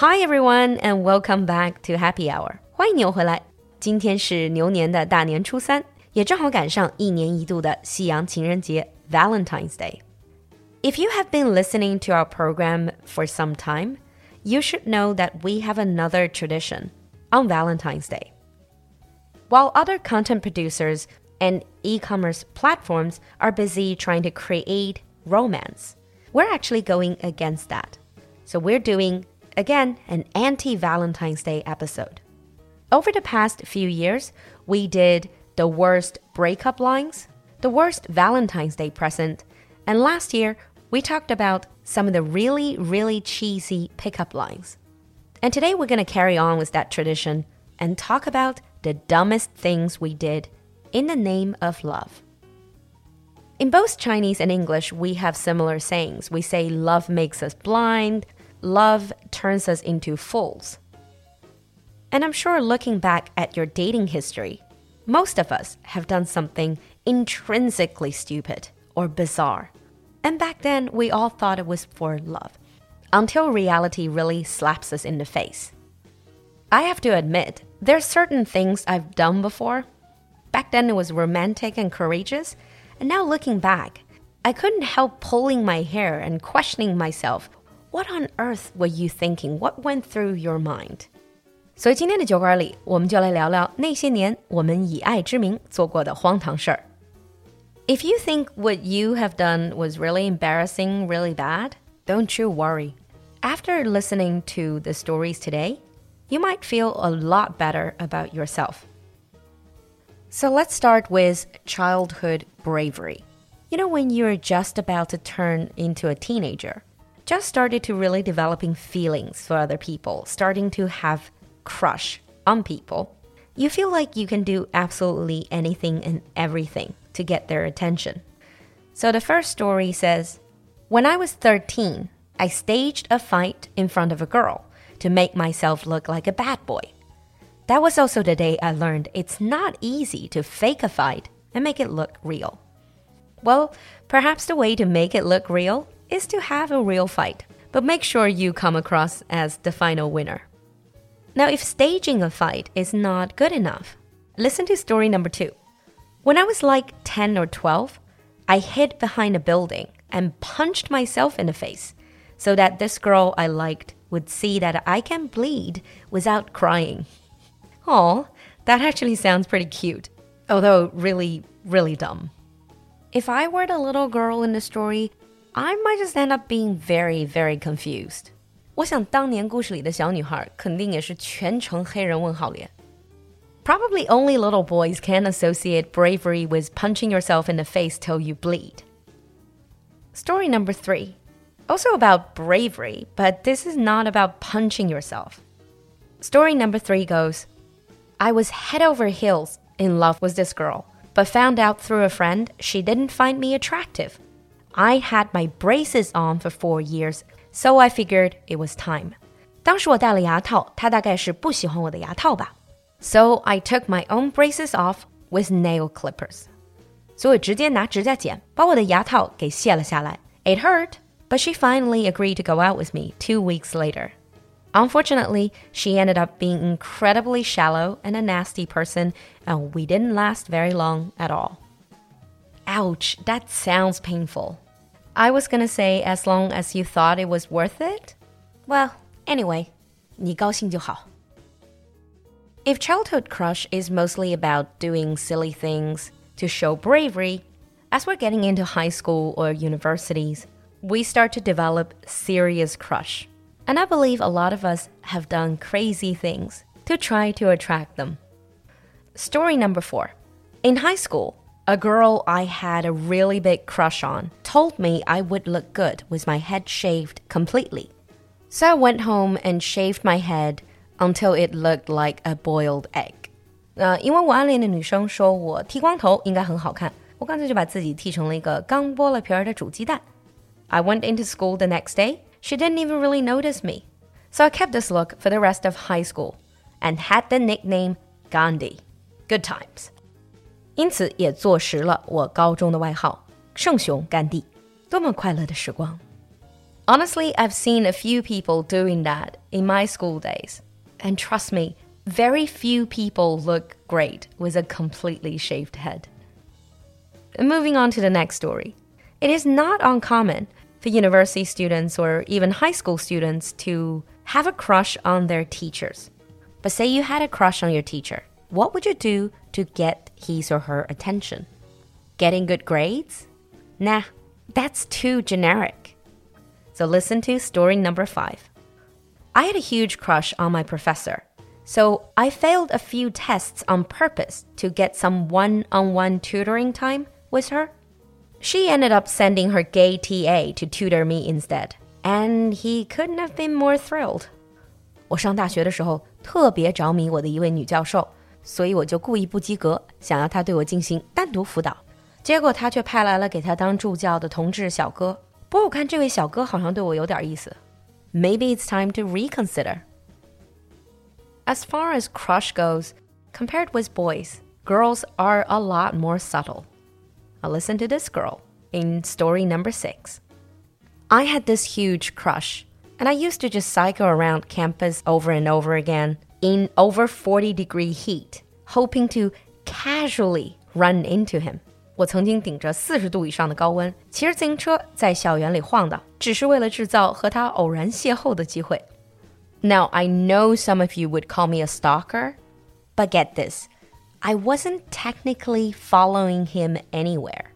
Hi everyone and welcome back to Happy Hour. 欢迎你又回来。今天是牛年的大年初三，也正好赶上一年一度的西洋情人节 Valentine's Day. If you have been listening to our program for some time, you should know that we have another tradition on Valentine's Day. While other content producers and e commerce platforms are busy trying to create romance, we're actually going against that. So we're doing, again, an anti Valentine's Day episode. Over the past few years, we did the worst breakup lines, the worst Valentine's Day present, and last year we talked about some of the really, really cheesy pickup lines. And today we're going to carry on with that tradition and talk about the dumbest things we did in the name of love. In both Chinese and English, we have similar sayings. We say love makes us blind, love turns us into fools. And I'm sure looking back at your dating history, most of us have done something intrinsically stupid or bizarre. And back then, we all thought it was for love, until reality really slaps us in the face. I have to admit, there are certain things I've done before. Back then, it was romantic and courageous. And now looking back, I couldn't help pulling my hair and questioning myself what on earth were you thinking? What went through your mind? 所以今天的酒馆里，我们就来聊聊那些年我们以爱之名做过的荒唐事儿。If you think what you have done was really embarrassing, really bad, don't you worry. After listening to the stories today, you might feel a lot better about yourself. So let's start with childhood bravery. You know, when you're just about to turn into a teenager, just started to really developing feelings for other people, starting to have crush on people, you feel like you can do absolutely anything and everything to get their attention. So the first story says When I was 13, I staged a fight in front of a girl to make myself look like a bad boy. That was also the day I learned it's not easy to fake a fight and make it look real. Well, perhaps the way to make it look real is to have a real fight, but make sure you come across as the final winner. Now, if staging a fight is not good enough, listen to story number two. When I was like 10 or 12, I hid behind a building and punched myself in the face so that this girl I liked would see that I can bleed without crying. Oh, that actually sounds pretty cute, although really, really dumb. If I were the little girl in the story, I might just end up being very, very confused. 我想当年故事里的小女孩肯定也是全程黑人问号脸。Probably only little boys can associate bravery with punching yourself in the face till you bleed. Story number three. Also about bravery, but this is not about punching yourself. Story number three goes I was head over heels in love with this girl, but found out through a friend she didn't find me attractive. I had my braces on for four years, so I figured it was time. 当时我戴了牙套，他大概是不喜欢我的牙套吧。so I took my own braces off with nail clippers. 所以我直接拿指甲剪把我的牙套给卸了下来。It hurt, but she finally agreed to go out with me two weeks later. Unfortunately, she ended up being incredibly shallow and a nasty person, and we didn't last very long at all. Ouch, that sounds painful. I was gonna say as long as you thought it was worth it? Well, anyway, 你高兴就好。if childhood crush is mostly about doing silly things to show bravery, as we're getting into high school or universities, we start to develop serious crush. And I believe a lot of us have done crazy things to try to attract them. Story number four. In high school, a girl I had a really big crush on told me I would look good with my head shaved completely. So I went home and shaved my head until it looked like a boiled egg. 呃，因为我暗恋的女生说我剃光头应该很好看，我干脆就把自己剃成了一个刚剥了皮儿的煮鸡蛋。I went into school the next day. She didn't even really notice me. So I kept this look for the rest of high school and had the nickname Gandhi. Good times. 因此也坐实了我高中的外号“圣雄甘地”，多么快乐的时光！ Honestly, I've seen a few people doing that in my school days. And trust me, very few people look great with a completely shaved head. Moving on to the next story. It is not uncommon for university students or even high school students to have a crush on their teachers. But say you had a crush on your teacher, what would you do to get his or her attention? Getting good grades? Nah, that's too generic. So listen to story number five. I had a huge crush on my professor. So I failed a few tests on purpose to get some one on one tutoring time with her. She ended up sending her gay TA to tutor me instead, and he couldn't have been more thrilled. 我上大学的时候特别着迷我的一位女教授， 所以我就故意不及格，想要她对我进行单独辅导。结果她却派来了给她当助教的同志小哥。不过我看这位小哥好像对我有点意思。Maybe it's time to reconsider. As far as crush goes, compared with boys, girls are a lot more subtle. Now listen to this girl in story number six. I had this huge crush and I used to just cycle around campus over and over again in over 40 degree heat, hoping to casually run into him. 我曾经顶着四十度以上的高温，骑着自行车在校园里晃荡，只是为了制造和他偶然邂逅的机会。Now I know some of you would call me a stalker, but get this, I wasn't technically following him anywhere.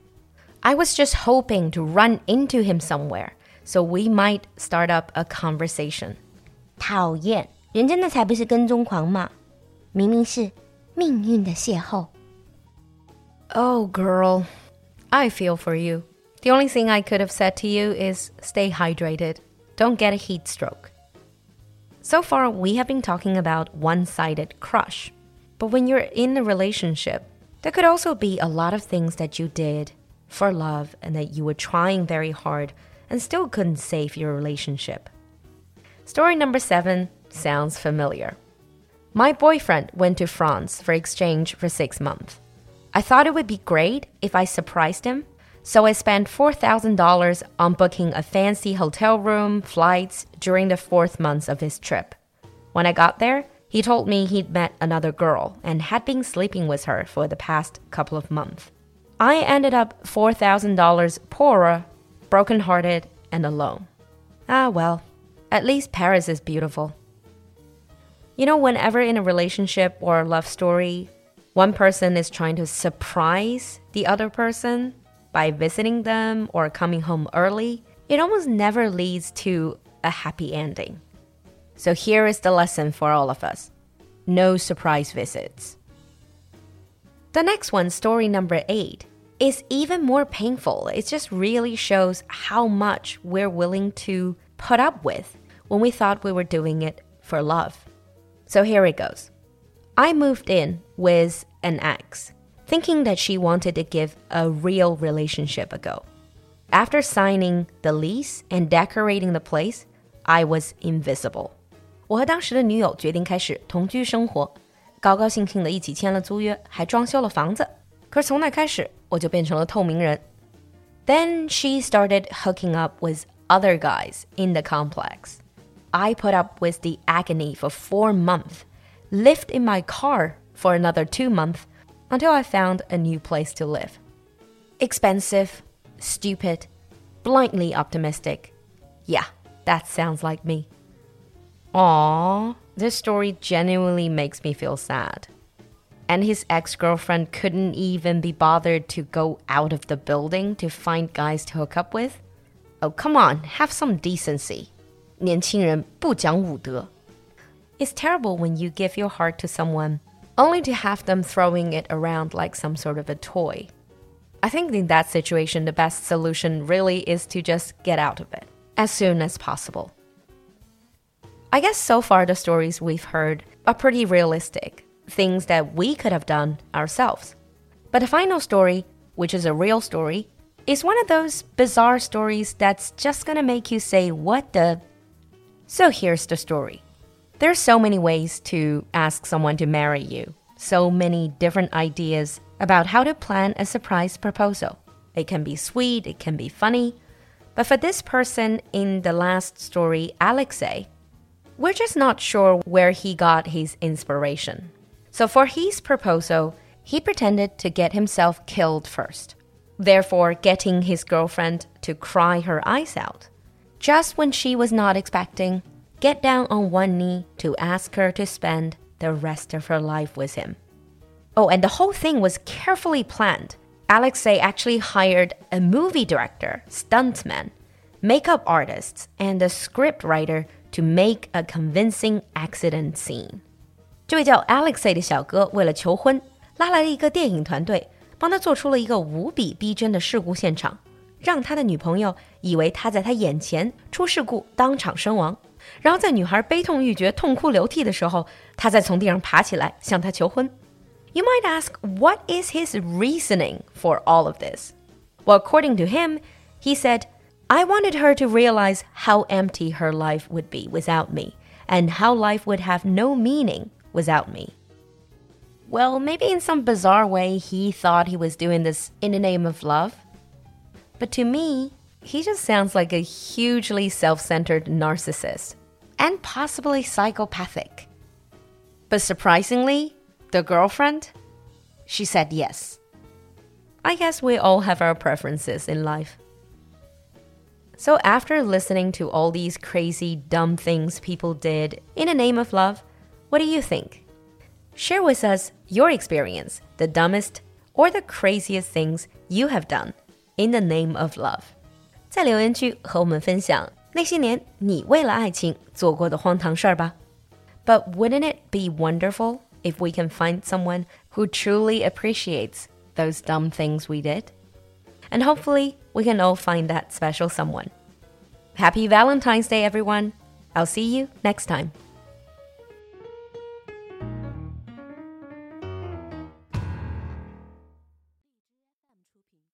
I was just hoping to run into him somewhere so we might start up a conversation. 讨厌， 人家那才不是跟踪狂嘛，明明是命运的邂逅。Oh, girl, I feel for you. The only thing I could have said to you is stay hydrated. Don't get a heat stroke. So far, we have been talking about one sided crush. But when you're in a relationship, there could also be a lot of things that you did for love and that you were trying very hard and still couldn't save your relationship. Story number seven sounds familiar. My boyfriend went to France for exchange for six months. I thought it would be great if I surprised him, so I spent $4,000 on booking a fancy hotel room, flights during the fourth month of his trip. When I got there, he told me he'd met another girl and had been sleeping with her for the past couple of months. I ended up $4,000 poorer brokenhearted, and alone. Ah, well, at least Paris is beautiful. You know, whenever in a relationship or a love story, one person is trying to surprise the other person by visiting them or coming home early, it almost never leads to a happy ending. So here is the lesson for all of us no surprise visits. The next one, story number eight is even more painful. It just really shows how much we're willing to put up with when we thought we were doing it for love. So here it goes. I moved in with an ex, thinking that she wanted to give a real relationship a go. After signing the lease and decorating the place, I was invisible. 我和当时的女友决定开始同居生活，高高兴兴的一起签了租约，还装修了房子。可是从那开始，我就变成了透明人。Then she started hooking up with other guys in the complex. I put up with the agony for four months, lived in my car for another two months until I found a new place to live. Expensive, stupid, blindly optimistic. Yeah, that sounds like me. Aww, this story genuinely makes me feel sad and his ex girlfriend couldn't even be bothered to go out of the building to find guys to hook up with? Oh, come on, have some decency. 年轻人不讲武德. It's terrible when you give your heart to someone only to have them throwing it around like some sort of a toy. I think in that situation, the best solution really is to just get out of it as soon as possible. I guess so far the stories we've heard are pretty realistic things that we could have done ourselves. But the final story, which is a real story, is one of those bizarre stories that's just gonna make you say, What the? so here's the story. There's so many ways to ask someone to marry you, so many different ideas about how to plan a surprise proposal. It can be sweet, it can be funny, But for this person in the last story, Alexei, we're just not sure where he got his inspiration. So for his proposal, he pretended to get himself killed first, therefore getting his girlfriend to cry her eyes out Just when she was not expecting, get down on one knee to ask her to spend the rest of her life with him. Oh, and the whole thing was carefully planned. Alexei actually hired a movie director, stuntman, makeup artists, and a script writer to make a convincing accident scene. 这位叫 Alexei 的小哥为了求婚，拉来了一个电影团队，帮他做出了一个无比逼真的事故现场， 让他的女朋友以为他在他眼前出事故，当场身亡。然后在女孩悲痛欲绝、痛哭流涕的时候，他再从地上爬起来向她求婚。You might ask, what is his reasoning for all of this? Well, according to him, he said, I wanted her to realize how empty her life would be without me, and how life would have no meaning without me. Well, maybe in some bizarre way he thought he was doing this in the name of love. But to me, he just sounds like a hugely self centered narcissist and possibly psychopathic. But surprisingly, the girlfriend, she said yes. I guess we all have our preferences in life. So, after listening to all these crazy, dumb things people did in the name of love, what do you think? Share with us your experience, the dumbest or the craziest things you have done in the name of love. 在留言区和我们分享那些年你为了爱情做过的荒唐事儿吧。But wouldn't it be wonderful if we can find someone who truly appreciates those dumb things we did? And hopefully, we can all find that special someone. Happy Valentine's Day, everyone! I'll see you next time.